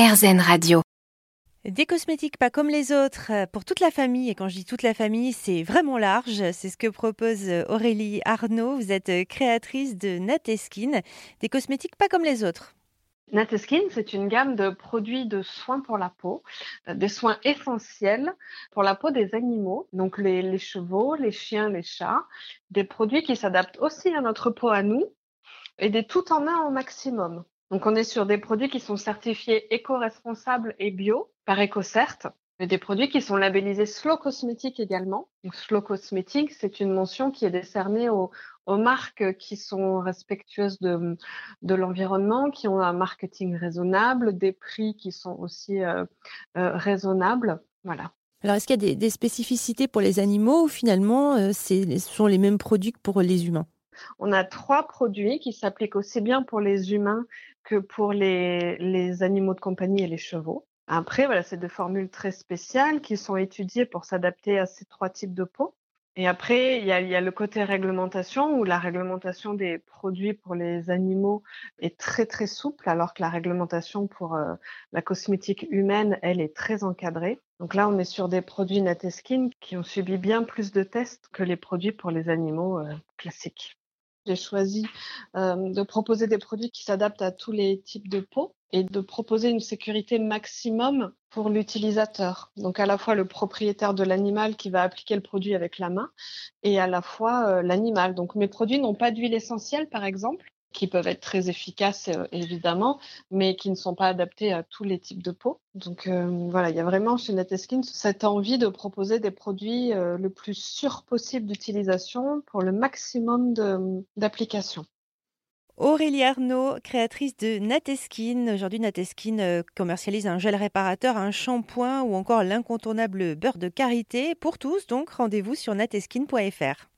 RZN Radio. Des cosmétiques pas comme les autres euh, pour toute la famille. Et quand je dis toute la famille, c'est vraiment large. C'est ce que propose euh, Aurélie Arnaud. Vous êtes euh, créatrice de Nateskin, des cosmétiques pas comme les autres. Nateskin, c'est une gamme de produits de soins pour la peau, des soins essentiels pour la peau des animaux, donc les, les chevaux, les chiens, les chats, des produits qui s'adaptent aussi à notre peau à nous et des tout en un au maximum. Donc, on est sur des produits qui sont certifiés éco-responsables et bio par EcoCert, mais des produits qui sont labellisés Slow Cosmetic également. Donc, Slow Cosmetic, c'est une mention qui est décernée aux, marques qui sont respectueuses de, de l'environnement, qui ont un marketing raisonnable, des prix qui sont aussi euh, euh, raisonnables. Voilà. Alors, est-ce qu'il y a des, spécificités pour les animaux ou finalement, euh, ce sont les mêmes produits que pour les humains? On a trois produits qui s'appliquent aussi bien pour les humains que pour les, animaux de compagnie et les chevaux. Après, voilà, c'est des formules très spéciales qui sont étudiées pour s'adapter à ces trois types de peau. Et après, il y, a, le côté réglementation où la réglementation des produits pour les animaux est très très souple, alors que la réglementation pour euh, la cosmétique humaine, elle est très encadrée. Donc là, on est sur des produits Nateskin qui ont subi bien plus de tests que les produits pour les animaux euh, classiques. J'ai choisi euh, de proposer des produits qui s'adaptent à tous les types de peau et de proposer une sécurité maximum pour l'utilisateur. Donc à la fois le propriétaire de l'animal qui va appliquer le produit avec la main et à la fois euh, l'animal. Donc mes produits n'ont pas d'huile essentielle par exemple qui peuvent être très efficaces euh, évidemment, mais qui ne sont pas adaptés à tous les types de peau. Donc euh, voilà, il y a vraiment chez Nateskin cette envie de proposer des produits euh, le plus sûr possible d'utilisation pour le maximum d'applications. Aurélie Arnaud, créatrice de Nateskin. Aujourd'hui, Nateskin commercialise un gel réparateur, un shampoing ou encore l'incontournable beurre de karité. Pour tous, donc, rendez-vous sur nateskin.fr.